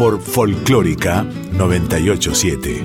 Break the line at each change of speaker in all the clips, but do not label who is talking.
Por Folclórica 987.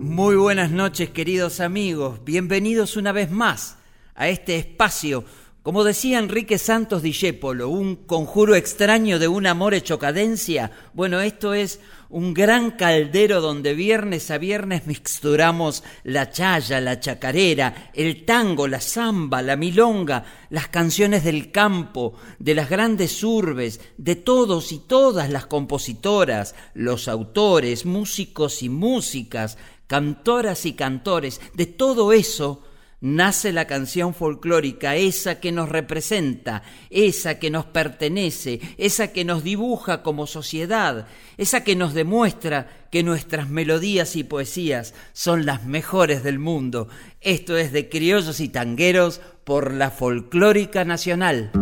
Muy buenas noches queridos amigos, bienvenidos una vez más a este espacio, como decía Enrique Santos Discépolo, un conjuro extraño de un amor hecho cadencia. Bueno, esto es un gran caldero donde viernes a viernes mixturamos la chaya, la chacarera, el tango, la samba, la milonga, las canciones del campo, de las grandes urbes, de todos y todas las compositoras, los autores, músicos y músicas, cantoras y cantores, de todo eso nace la canción folclórica, esa que nos representa, esa que nos pertenece, esa que nos dibuja como sociedad, esa que nos demuestra que nuestras melodías y poesías son las mejores del mundo. Esto es de criollos y tangueros por la folclórica nacional.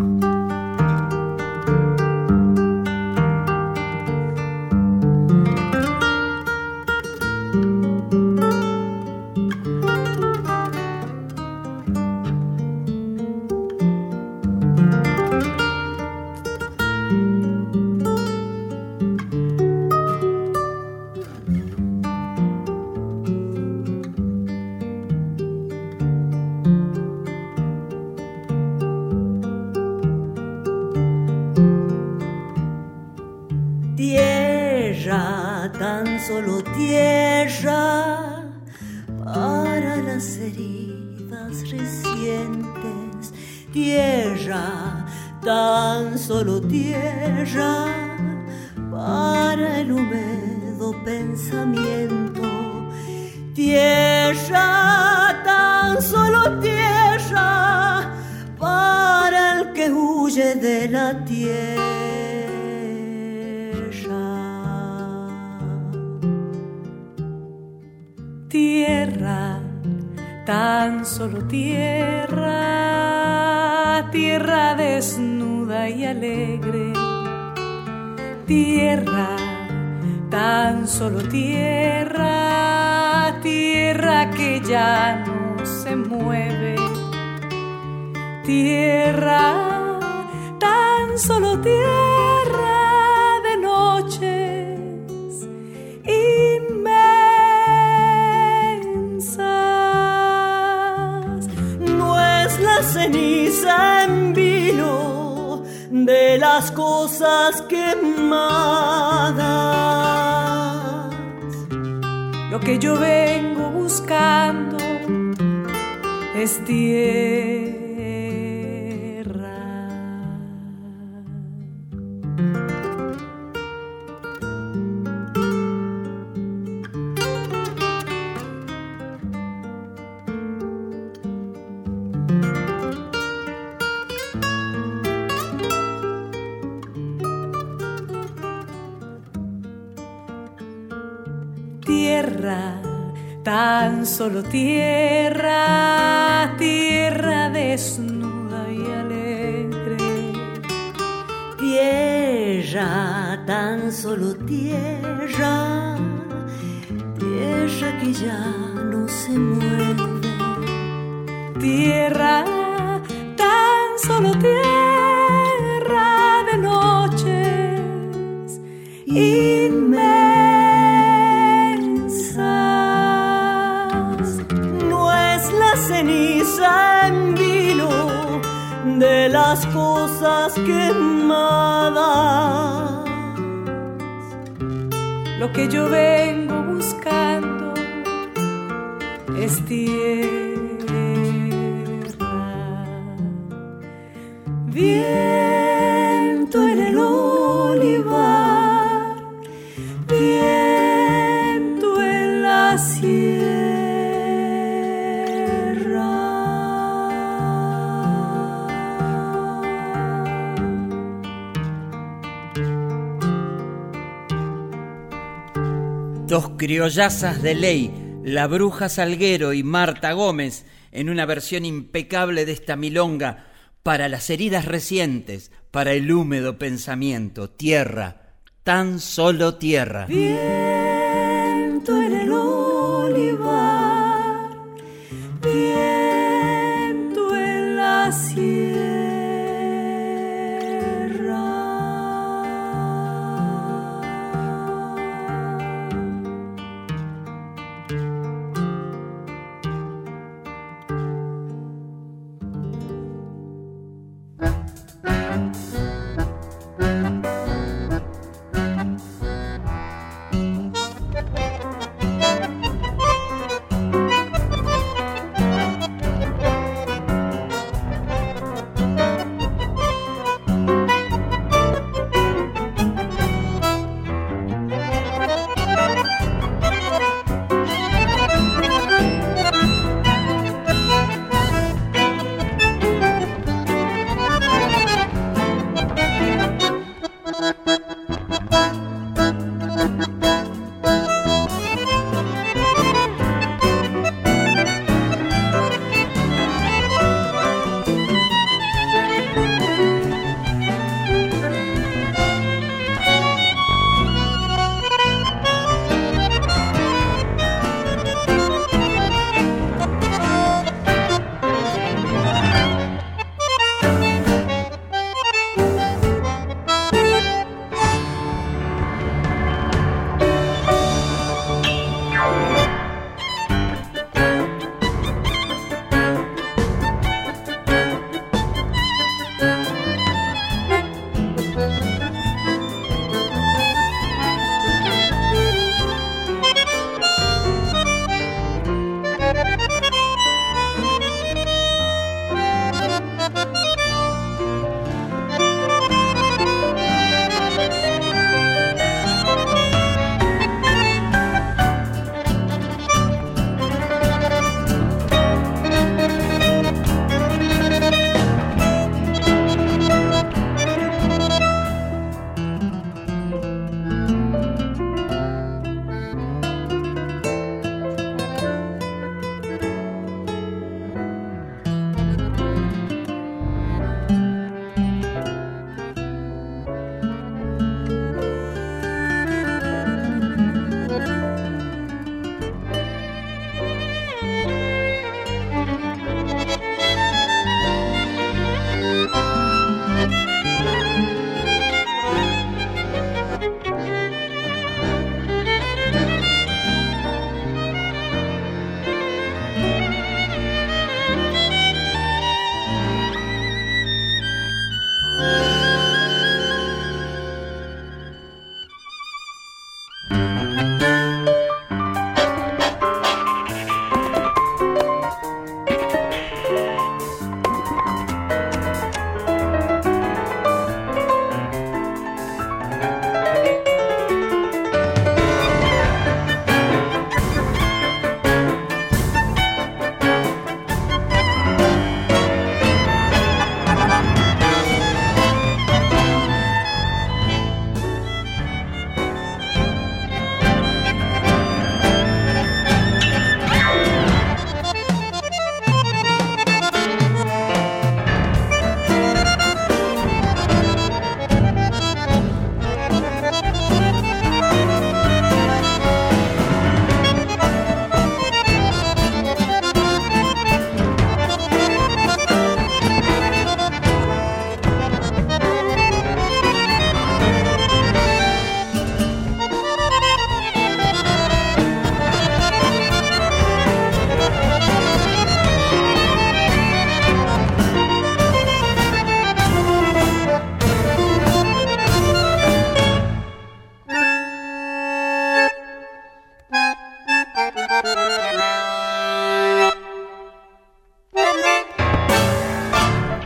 Solo tierra, tierra desnuda y alegre.
Tierra, tan solo tierra, tierra que ya no se mueve.
Que yo
Criollazas de ley, la bruja Salguero y Marta Gómez, en una versión impecable de esta milonga, para las heridas recientes, para el húmedo pensamiento, tierra, tan solo tierra.
Viento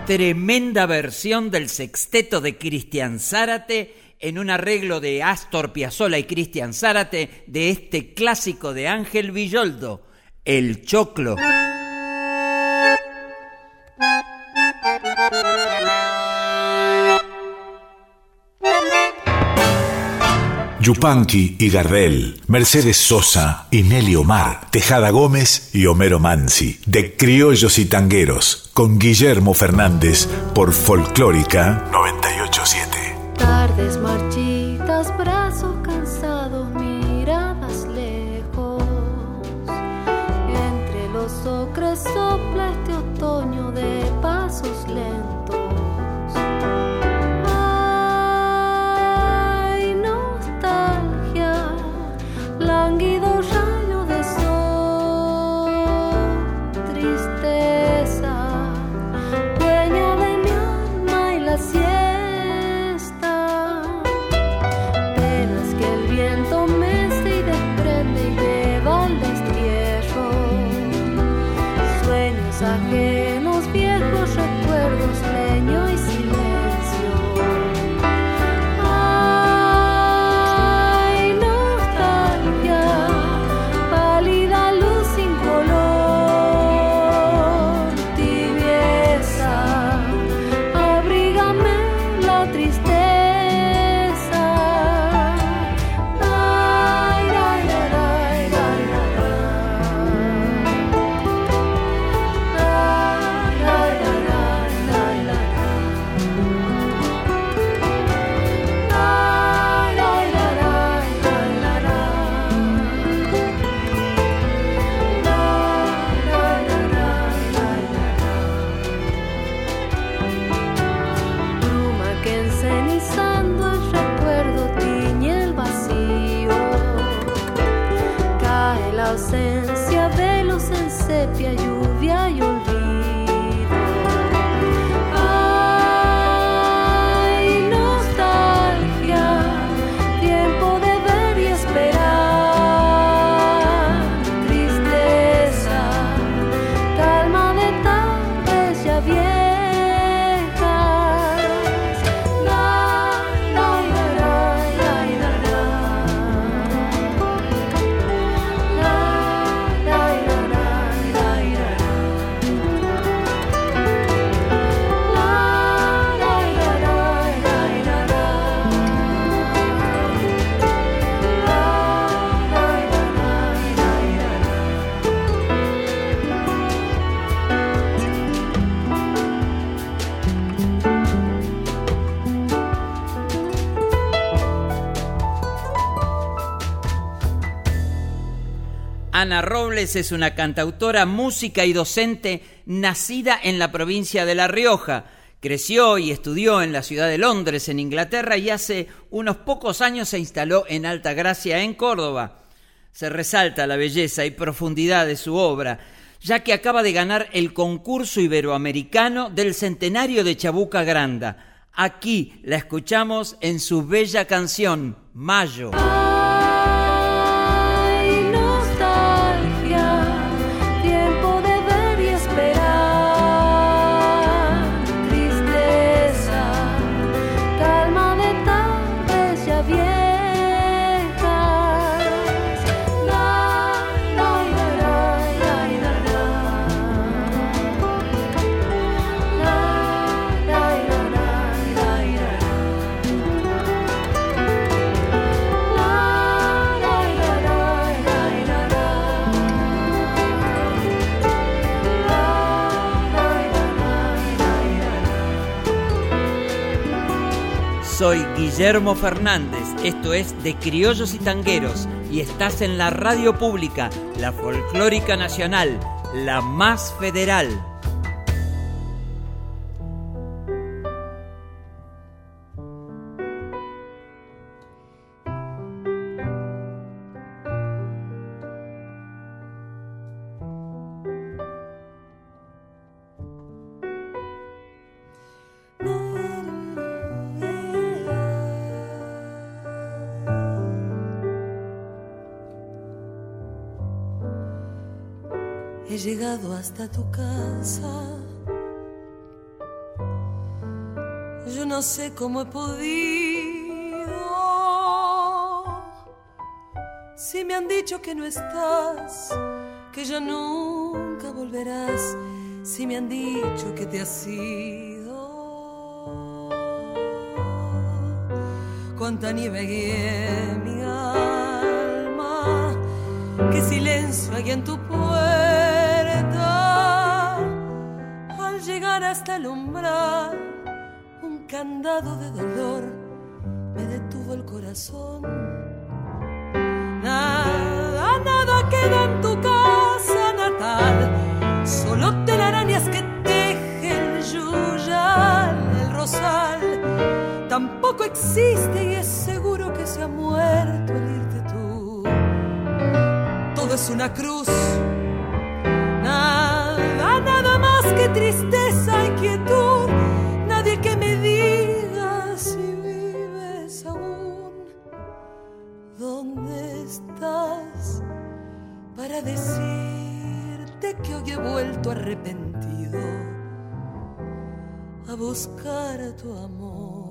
tremenda versión del sexteto de Cristian Zárate en un arreglo de Astor Piazzolla y Cristian Zárate de este clásico de Ángel Villoldo, El Choclo.
Yupanqui y Gardel, Mercedes Sosa y Nelly Omar, Tejada Gómez y Homero Mansi, de Criollos y Tangueros, con Guillermo Fernández por Folclórica 987.
Tardes
Ana Robles es una cantautora, música y docente nacida en la provincia de La Rioja. Creció y estudió en la ciudad de Londres, en Inglaterra, y hace unos pocos años se instaló en Alta Gracia, en Córdoba. Se resalta la belleza y profundidad de su obra, ya que acaba de ganar el concurso iberoamericano del centenario de Chabuca Granda. Aquí la escuchamos en su bella canción, Mayo. Soy Guillermo Fernández, esto es de Criollos y Tangueros y estás en la radio pública, la folclórica nacional, la más federal.
Hasta tu casa. Yo no sé cómo he podido. Si me han dicho que no estás, que ya nunca volverás. Si me han dicho que te has ido. Cuánta nieve en mi alma. Qué silencio hay en tu puerta. Llegar hasta el umbral, un candado de dolor me detuvo el corazón. Nada, nada queda en tu casa natal, solo telarañas que teje el yuyal, el rosal. Tampoco existe y es seguro que se ha muerto el irte tú. Todo es una cruz, nada, nada más que tristeza decirte que hoy he vuelto arrepentido a buscar tu amor?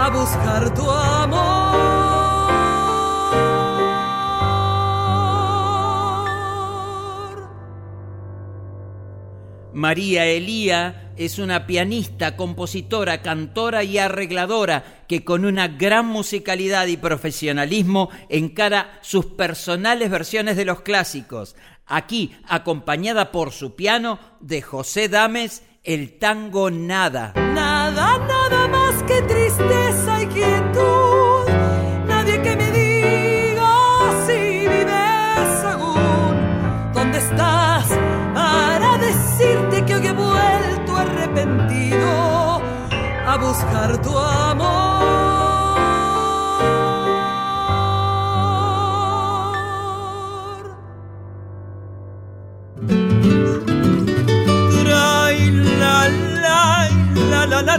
A buscar tu amor.
María Elía es una pianista, compositora, cantora y arregladora que con una gran musicalidad y profesionalismo encara sus personales versiones de los clásicos. Aquí, acompañada por su piano de José Dames, el tango Nada.
Que tristeza y quietud. Nadie que me diga si vives aún. ¿Dónde estás para decirte que hoy he vuelto arrepentido a buscar tu amor?
La, la, la,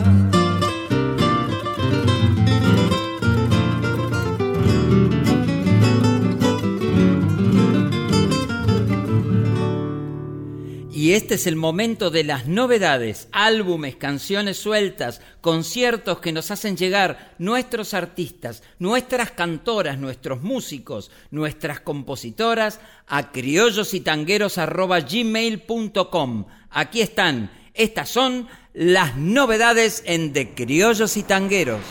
Y este es el momento de las novedades, álbumes, canciones sueltas, conciertos que nos hacen llegar nuestros artistas, nuestras cantoras, nuestros músicos, nuestras compositoras a criollosytangueros.gmail.com. Aquí están, estas son las novedades en De Criollos y Tangueros.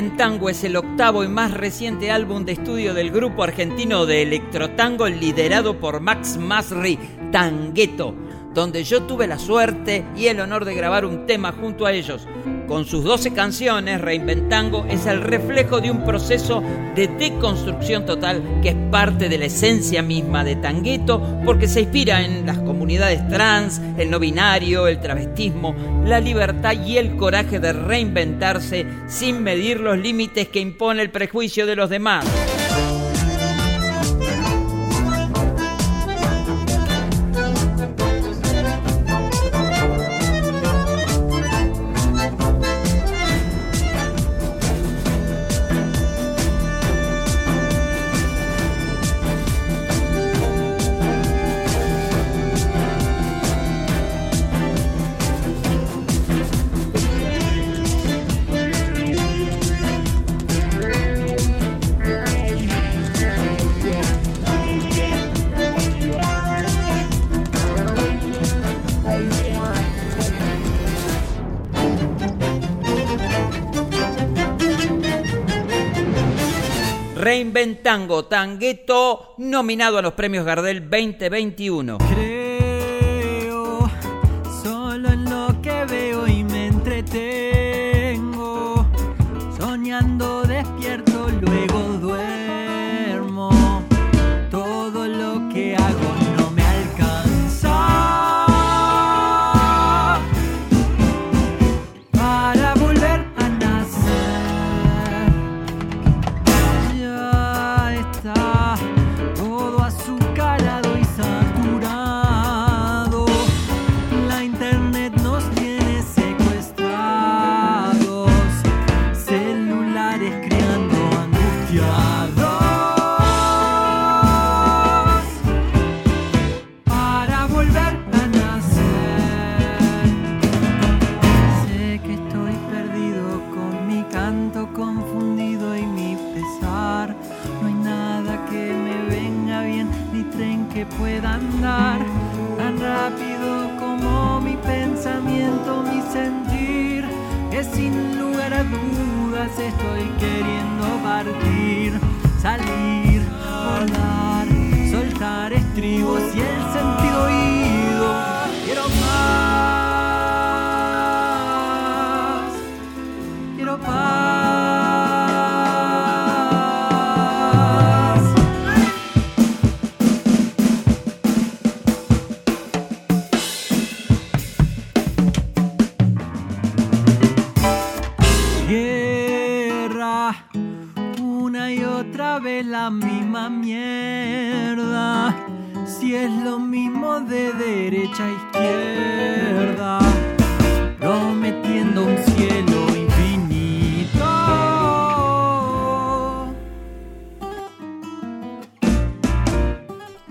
Reinventango es el octavo y más reciente álbum de estudio del grupo argentino de electrotango liderado por Max Masri, Tangueto, donde yo tuve la suerte y el honor de grabar un tema junto a ellos. Con sus 12 canciones, Reinventango es el reflejo de un proceso de deconstrucción total que es parte de la esencia misma de Tangueto porque se inspira en las comunidades trans, el no binario, el travestismo, la libertad y el coraje de reinventarse sin medir los límites que impone el prejuicio de los demás. Reinventango Tangueto, nominado a los premios Gardel 2021.
Creo solo en lo que veo y me entretengo, soñando despierto, luego duermo.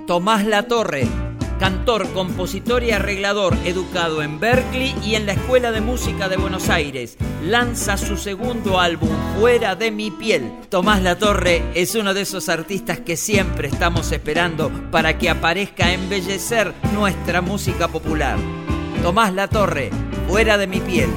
Tomás Latorre, cantor, compositor y arreglador, educado en Berkeley y en la Escuela de Música de Buenos Aires, lanza su segundo álbum, Fuera de mi piel. Tomás Latorre es uno de esos artistas que siempre estamos esperando para que aparezca a embellecer nuestra música popular. Tomás Latorre, Fuera de mi piel.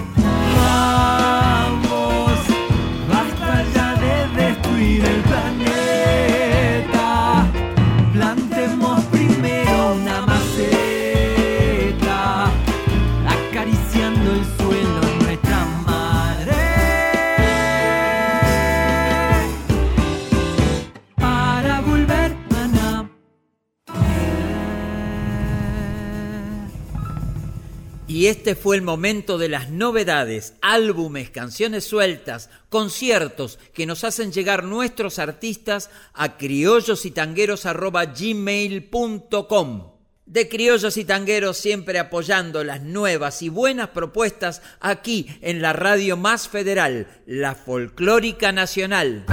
Y este fue el momento de las novedades, álbumes, canciones sueltas, conciertos que nos hacen llegar nuestros artistas a criollosytangueros.gmail.com. De criollos y tangueros siempre apoyando las nuevas y buenas propuestas aquí en la radio más federal, la folclórica nacional.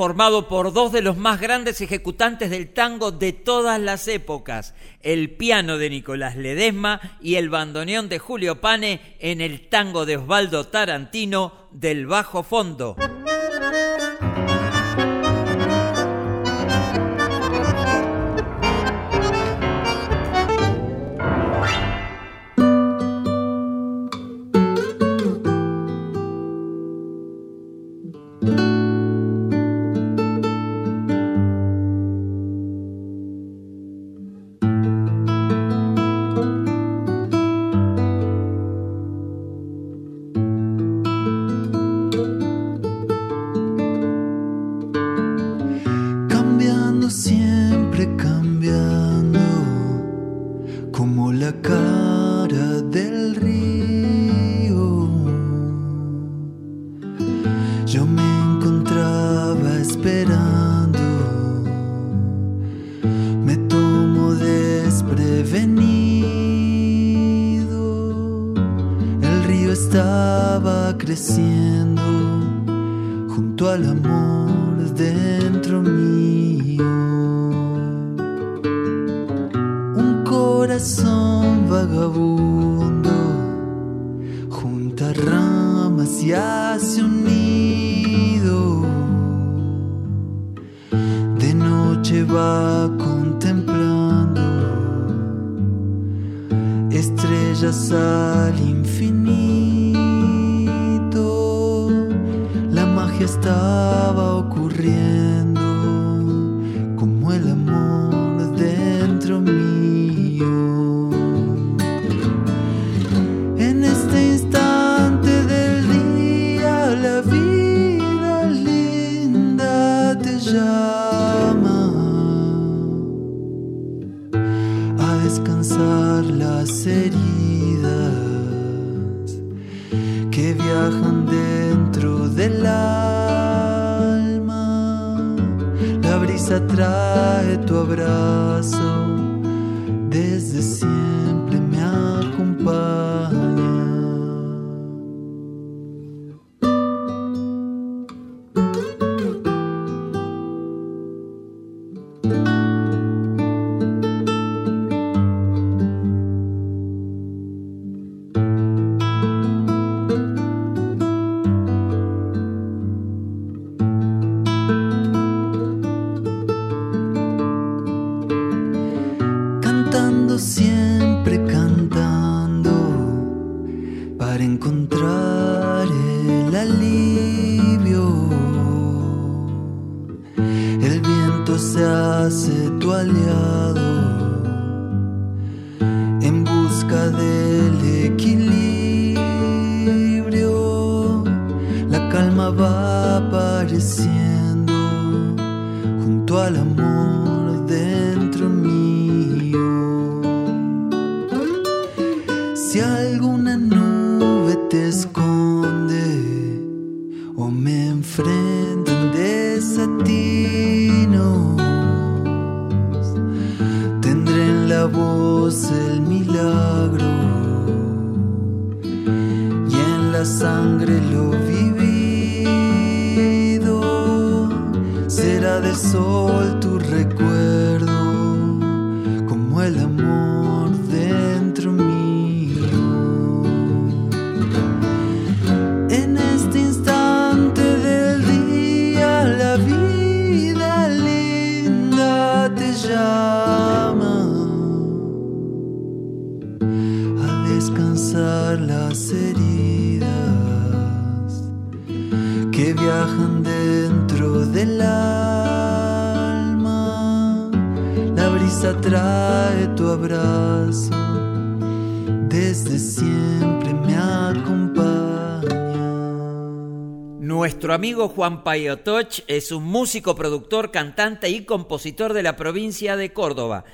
Dúo conformado por dos de los más grandes ejecutantes del tango de todas las épocas, el piano de Nicolás Ledesma y el bandoneón de Julio Pane en el tango de Osvaldo Tarantino del bajo fondo. estaba creciendo junto al amor dentro mío. Un corazón vagabundo junta ramas y hace un nido. De noche va contemplando estrellas al tava atrae tu abrazo. encontrar el alivio. El viento se hace tu aliado en busca del equilibrio. La calma va. Oh. Amigo Juan Payotoch es un músico, productor, cantante y compositor de la provincia de Córdoba.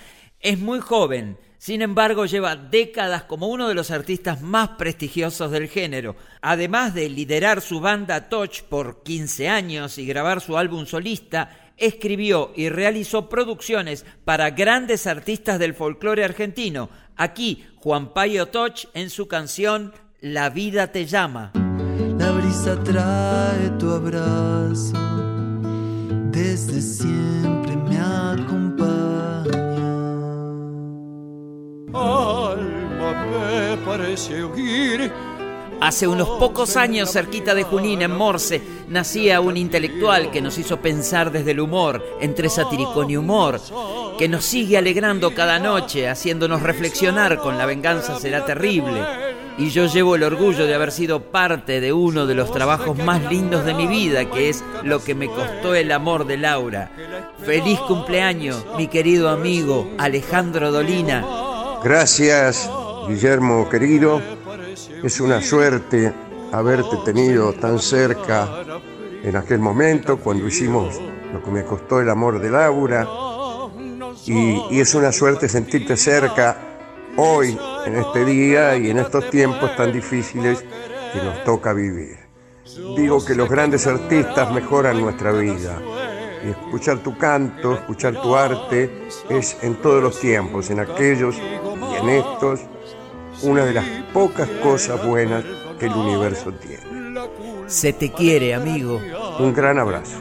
Es muy joven, sin embargo lleva décadas como uno de los artistas más prestigiosos del género. Además de liderar su banda Touch por 15 años y grabar su álbum solista, escribió y realizó producciones para grandes artistas del folclore argentino. Aquí Juan Payo Toch en su canción La vida te llama
la brisa trae tu abrazo
desde siempre me acompaña.
Alma me parece oír
Hace unos pocos años, cerquita de Junín, en Morse, nacía un intelectual que nos hizo pensar desde el humor, entre satiricón y humor, que nos sigue alegrando cada noche, haciéndonos reflexionar con la venganza será terrible. Y yo llevo el orgullo de haber sido parte de uno de los trabajos más lindos de mi vida, que es lo que me costó el amor de Laura. Feliz cumpleaños, mi querido amigo Alejandro Dolina.
Gracias, Guillermo querido. Es una suerte haberte tenido tan cerca en aquel momento cuando hicimos lo que me costó el amor de Laura. Y, y es una suerte sentirte cerca hoy, en este día y en estos tiempos tan difíciles que nos toca vivir. Digo que los grandes artistas mejoran nuestra vida. Y escuchar tu canto, escuchar tu arte, es en todos los tiempos, en aquellos y en estos, una de las pocas cosas buenas que el universo tiene.
Se te quiere, amigo.
Un gran abrazo.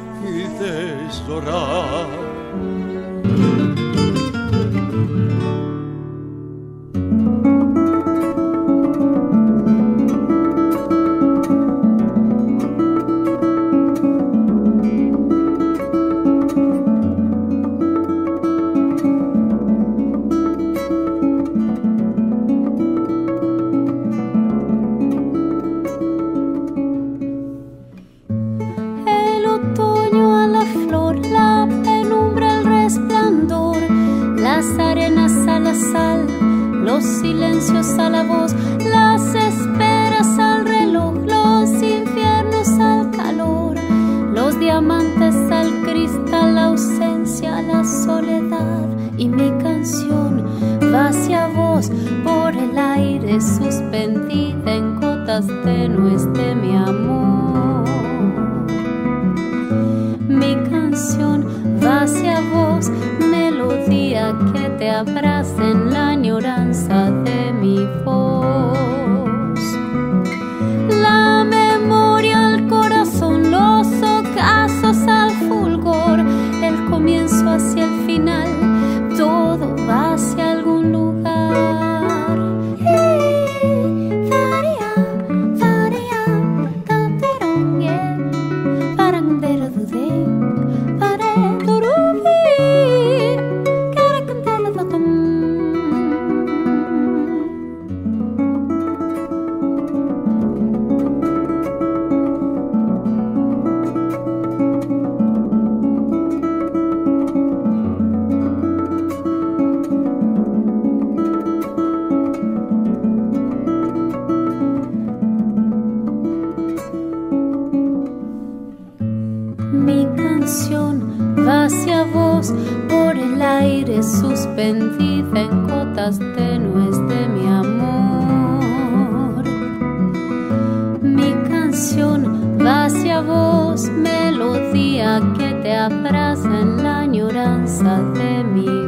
Canción va hacia vos por el aire suspendida en gotas tenues de mi amor. Mi canción va hacia vos, melodía que te abraza en la añoranza de mi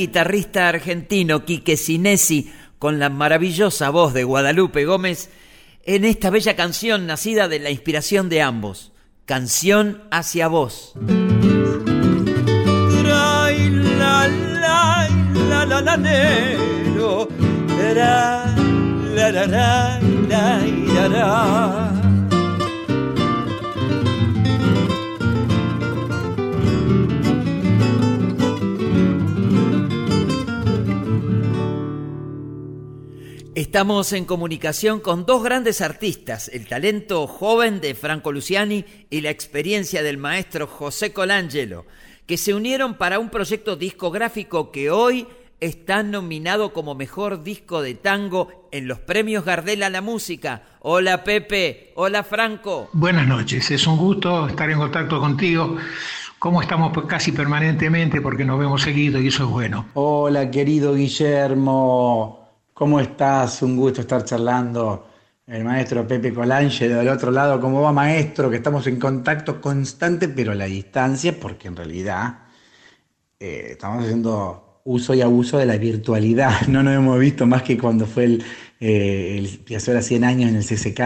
guitarrista argentino Quique Sinesi, con la maravillosa voz de Guadalupe Gómez, en esta bella canción nacida de la inspiración de ambos, Canción hacia vos. Estamos en comunicación con dos grandes artistas, el talento joven de Franco Luciani y la experiencia del maestro José Colangelo, que se unieron para un proyecto discográfico que hoy está nominado como mejor disco de tango en los premios Gardel a la música. Hola Pepe, hola Franco.
Buenas noches, es un gusto estar en contacto contigo. Como estamos pues casi permanentemente porque nos vemos seguido y eso es bueno.
Hola querido Guillermo, ¿cómo estás? Un gusto estar charlando. El maestro Pepe Colangelo del otro lado, ¿cómo va maestro? Que estamos en contacto constante pero a la distancia porque en realidad eh, estamos haciendo uso y abuso de la virtualidad. No nos hemos visto más que cuando fue el, eh, el Piazzolla 100 años en el CCK,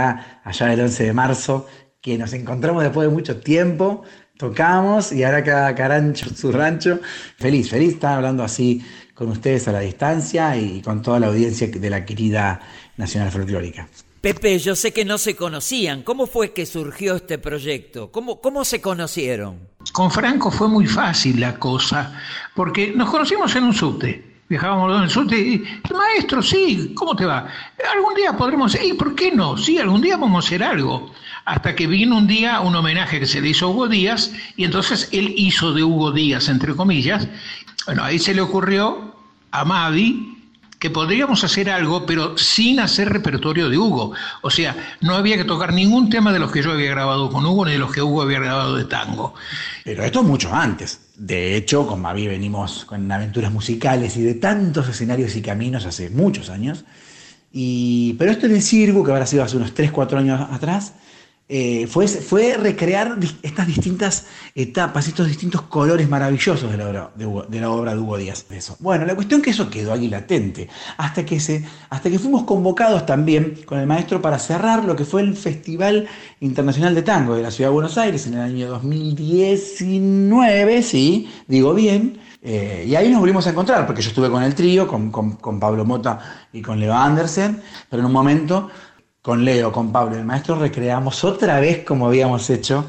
allá el 11 de marzo, que nos encontramos después de mucho tiempo, tocamos y ahora cada carancho su rancho. Feliz, feliz estar hablando así con ustedes a la distancia y con toda la audiencia de la querida Nacional Folclórica.
Pepe, yo sé que no se conocían. ¿Cómo fue que surgió este proyecto? ¿Cómo, cómo se conocieron?
Con Franco fue muy fácil la cosa, porque nos conocimos en un subte. Viajábamos en el subte y, maestro, sí, ¿cómo te va? Algún día podremos, ¿y por qué no? Sí, algún día vamos a hacer algo. Hasta que vino un día un homenaje que se le hizo a Hugo Díaz, y entonces él hizo de Hugo Díaz, entre comillas. Bueno, ahí se le ocurrió a Mavi que podríamos hacer algo, pero sin hacer repertorio de Hugo. O sea, no había que tocar ningún tema de los que yo había grabado con Hugo ni de los que Hugo había grabado de tango.
Pero esto es mucho antes. De hecho, con Mavi venimos con aventuras musicales y de tantos escenarios y caminos hace muchos años. Y, pero esto en el circo, que habrá sido hace unos 3, 4 años atrás, eh, fue, fue recrear estas distintas etapas, estos distintos colores maravillosos de la obra de, Hugo, la obra de Hugo Díaz. Eso. Bueno, la cuestión que eso quedó ahí latente, hasta que, se, hasta que fuimos convocados también con el maestro para cerrar lo que fue el Festival Internacional de Tango de la Ciudad de Buenos Aires en el año 2019, sí, digo bien, eh, y ahí nos volvimos a encontrar, porque yo estuve con el trío, con, con, con Pablo Mota y con Leo Andersen, pero en un momento con Leo, con Pablo, el maestro, recreamos otra vez como habíamos hecho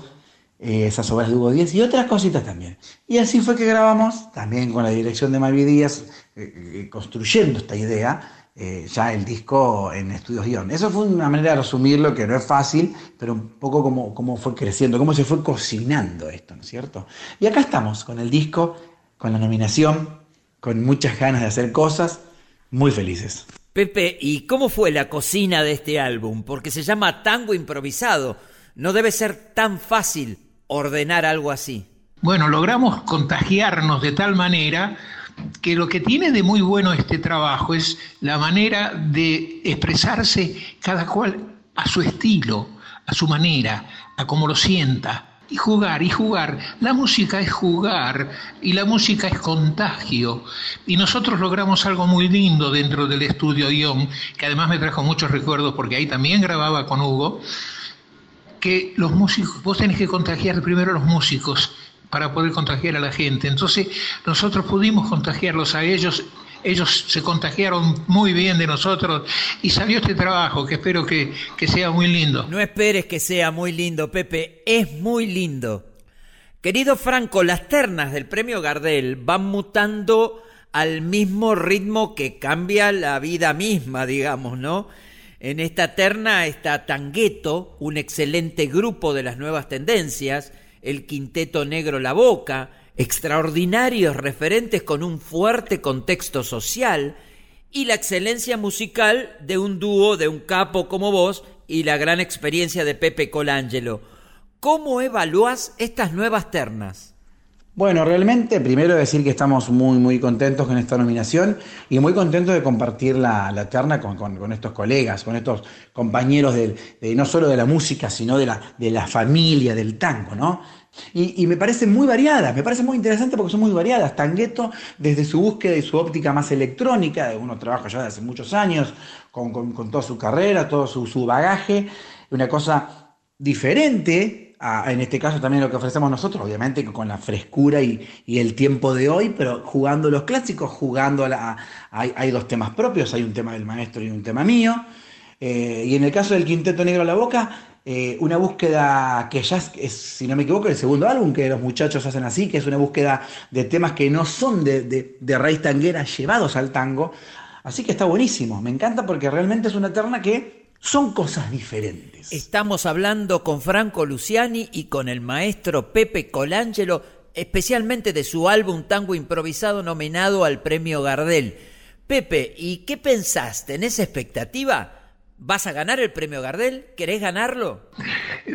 eh, esas obras de Hugo Díaz y otras cositas también. Y así fue que grabamos, también con la dirección de Mavi Díaz, eh, eh, construyendo esta idea, eh, ya el disco en Estudios Guión. Eso fue una manera de resumirlo que no es fácil, pero un poco como, como fue creciendo, cómo se fue cocinando esto, ¿no es cierto? Y acá estamos, con el disco, con la nominación, con muchas ganas de hacer cosas, muy felices.
Pepe, ¿y cómo fue la cocina de este álbum? Porque se llama Tango Improvisado. No debe ser tan fácil ordenar algo así.
Bueno, logramos contagiarnos de tal manera que lo que tiene de muy bueno este trabajo es la manera de expresarse cada cual a su estilo, a su manera, a como lo sienta. Y jugar, y jugar. La música es jugar y la música es contagio. Y nosotros logramos algo muy lindo dentro del estudio Ion, que además me trajo muchos recuerdos porque ahí también grababa con Hugo, que los músicos, vos tenés que contagiar primero a los músicos para poder contagiar a la gente. Entonces nosotros pudimos contagiarlos a ellos ellos se contagiaron muy bien de nosotros y salió este trabajo que espero que, que, sea muy lindo.
No esperes que sea muy lindo, Pepe, es muy lindo. Querido Franco, las ternas del premio Gardel van mutando al mismo ritmo que cambia la vida misma, digamos, ¿no? En esta terna está Tangueto, un excelente grupo de las nuevas tendencias, el Quinteto Negro La Boca, extraordinarios referentes con un fuerte contexto social y la excelencia musical de un dúo de un capo como vos y la gran experiencia de Pepe Colangelo. ¿Cómo evalúas estas nuevas ternas?
Bueno, realmente primero decir que estamos muy, muy contentos con esta nominación y muy contentos de compartir la, la terna con, con, estos colegas, con estos compañeros de, no solo de la música, sino de la, de la familia del tango, ¿no? Y, me parece muy variada, me parece muy interesante porque son muy variadas. Tangueto, desde su búsqueda y su óptica más electrónica, uno trabaja ya desde hace muchos años, con, con, con toda su carrera, todo su, su bagaje, una cosa diferente, a, en este caso también lo que ofrecemos nosotros, obviamente con la frescura y, y el tiempo de hoy, pero jugando los clásicos, jugando a la, hay, hay, dos temas propios, hay un tema del maestro y un tema mío. Eh, y en el caso del Quinteto Negro a la Boca, eh, una búsqueda que ya es, si no me equivoco, el segundo álbum que los muchachos hacen así, que es una búsqueda de temas que no son de, de, de raíz tanguera llevados al tango, Así que está buenísimo, me encanta porque realmente es una terna que son cosas diferentes.
Estamos hablando con Franco Luciani y con el maestro Pepe Colangelo, especialmente de su álbum Tango Improvisado nominado al premio Gardel. Pepe, ¿y qué pensás? ¿Tenés expectativa? ¿Vas a ganar el premio Gardel? ¿Querés ganarlo?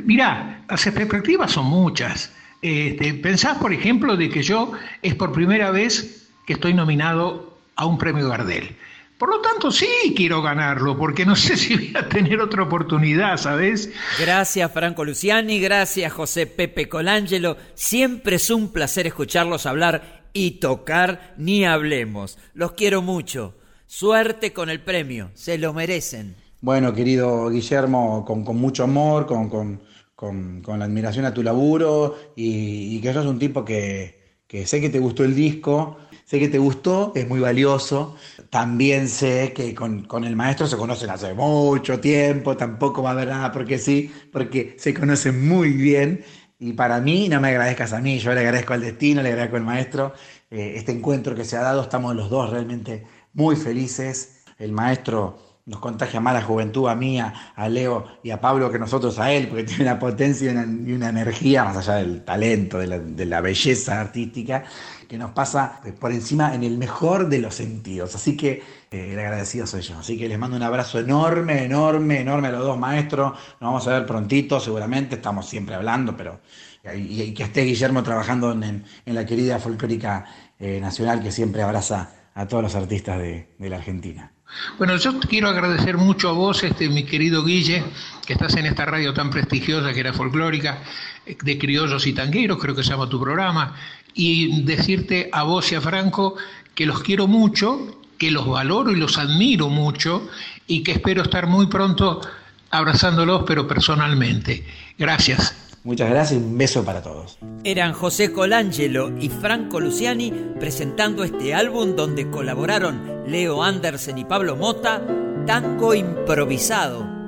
Mirá, las expectativas son muchas. Este, pensás, por ejemplo, de que yo es por primera vez que estoy nominado a un premio Gardel. Por lo tanto, sí quiero ganarlo, porque no sé si voy a tener otra oportunidad, ¿sabes?
Gracias, Franco Luciani, gracias, José Pepe Colangelo. Siempre es un placer escucharlos hablar y tocar, ni hablemos. Los quiero mucho. Suerte con el premio, se lo merecen.
Bueno, querido Guillermo, con, mucho amor, con, la admiración a tu laburo y, y que sos un tipo que, sé que te gustó el disco, sé que te gustó, es muy valioso. También sé que con, con, el maestro se conocen hace mucho tiempo, tampoco va a haber nada porque sí, porque se conocen muy bien. Y para mí, no me agradezcas a mí, yo le agradezco al destino, le agradezco al maestro. Eh, este encuentro que se ha dado, estamos los dos realmente muy felices. El maestro nos contagia más la juventud a mí, a, Leo y a Pablo que nosotros a él, porque tiene una potencia y una, energía, más allá del talento, de la, belleza artística, que nos pasa por encima en el mejor de los sentidos. Así que eh, el agradecido soy yo. Así que les mando un abrazo enorme, enorme, enorme a los dos maestros. Nos vamos a ver prontito, seguramente, estamos siempre hablando, pero y, que esté Guillermo trabajando en, la querida folclórica eh, nacional que siempre abraza a todos los artistas de la Argentina.
Bueno, yo quiero agradecer mucho a vos, este, mi querido Guille, que estás en esta radio tan prestigiosa que era folclórica, de criollos y tangueros, creo que se llama tu programa, y decirte a vos y a Franco que los quiero mucho, que los valoro y los admiro mucho, y que espero estar muy pronto abrazándolos, pero personalmente. Gracias.
Muchas gracias y un beso para todos.
Eran José Colangelo y Franco Luciani presentando este álbum donde colaboraron Leo Andersen y Pablo Mota, Tango Improvisado.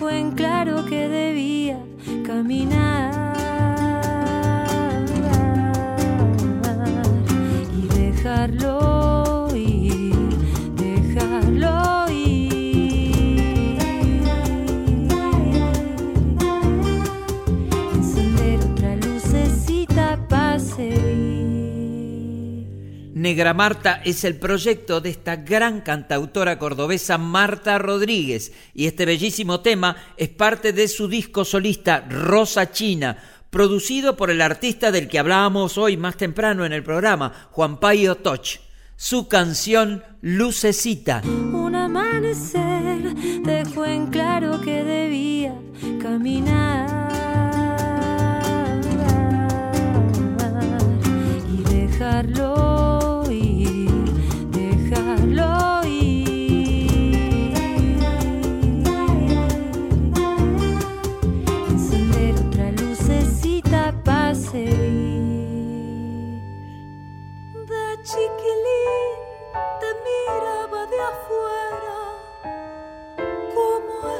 Fue en claro que debía caminar.
Negra Marta es el proyecto de esta gran cantautora cordobesa Marta Rodríguez y este bellísimo tema es parte de su disco solista Rosa China, producido por el artista del que hablábamos hoy más temprano en el programa, Juan Payo Toch. Su canción Lucecita.
Un amanecer dejó en claro que debía caminar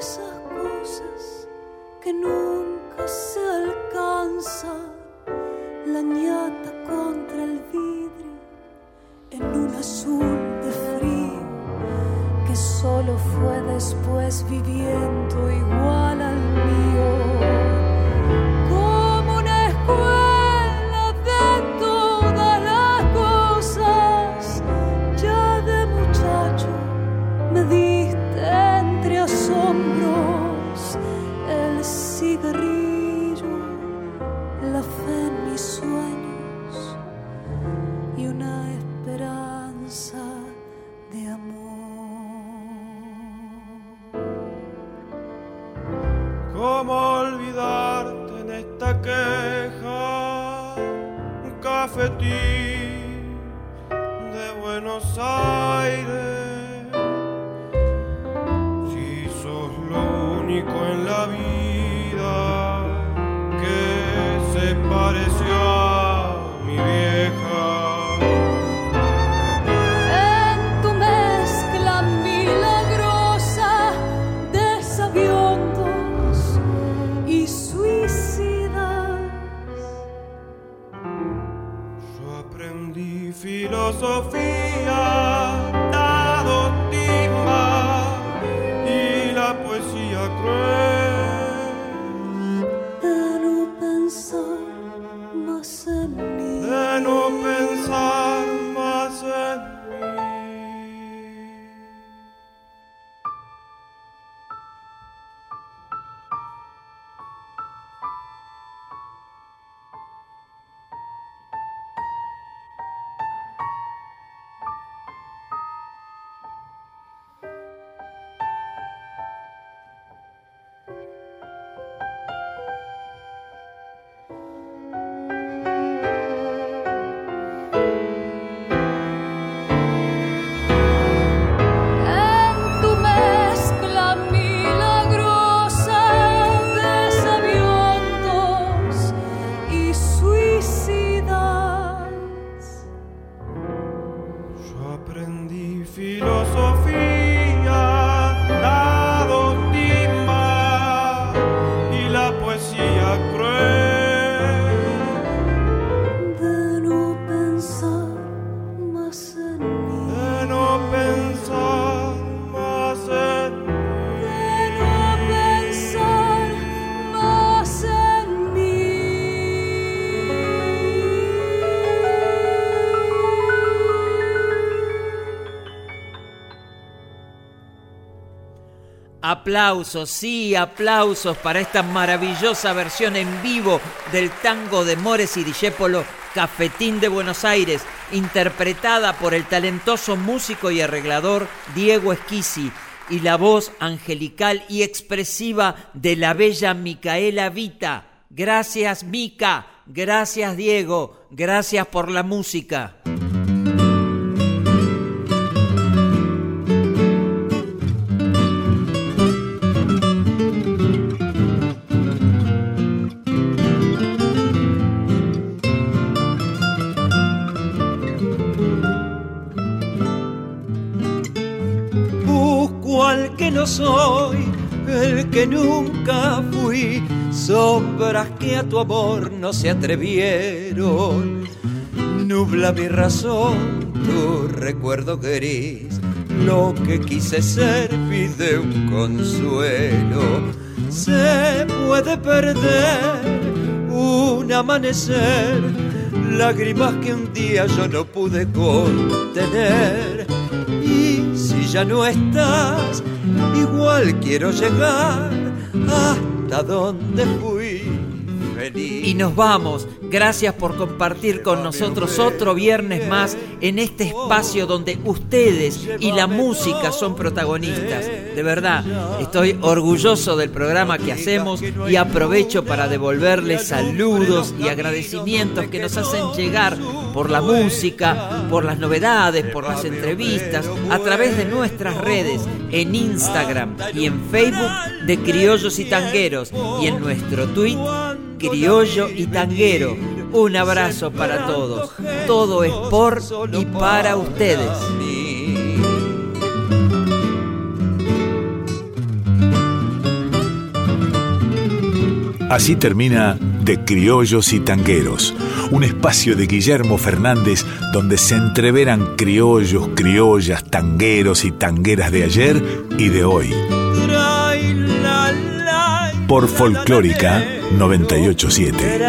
esas cosas que nunca se alcanzan, la ñata contra el vidrio en un azul de frío que solo fue después viviendo igual al mío.
Aplausos, sí, aplausos para esta maravillosa versión en vivo del tango de Mores y Discépolo, Cafetín de Buenos Aires, interpretada por el talentoso músico y arreglador Diego Esquisi y la voz angelical y expresiva de la bella Micaela Vita. Gracias, Mica. Gracias, Diego. Gracias por la música.
Que nunca fui, sombras que a tu amor no se atrevieron. Nubla mi razón, tu recuerdo gris, lo que quise ser pide un consuelo. Se puede perder un amanecer, lágrimas que un día yo no pude contener. Y si ya no estás, igual quiero llegar hasta donde fui.
Y nos vamos. Gracias por compartir con nosotros otro viernes más en este espacio donde ustedes y la música son protagonistas. De verdad, estoy orgulloso del programa que hacemos y aprovecho para devolverles saludos y agradecimientos que nos hacen llegar por la música, por las novedades, por las entrevistas, a través de nuestras redes, en Instagram y en Facebook de Criollos y Tangueros y en nuestro tweet criollo y tanguero. Un abrazo para todos. Todo es por y para ustedes.
Así termina De Criollos y Tangueros, un espacio de Guillermo Fernández donde se entreveran criollos, criollas, tangueros y tangueras de ayer y de hoy. Por Folclórica 987.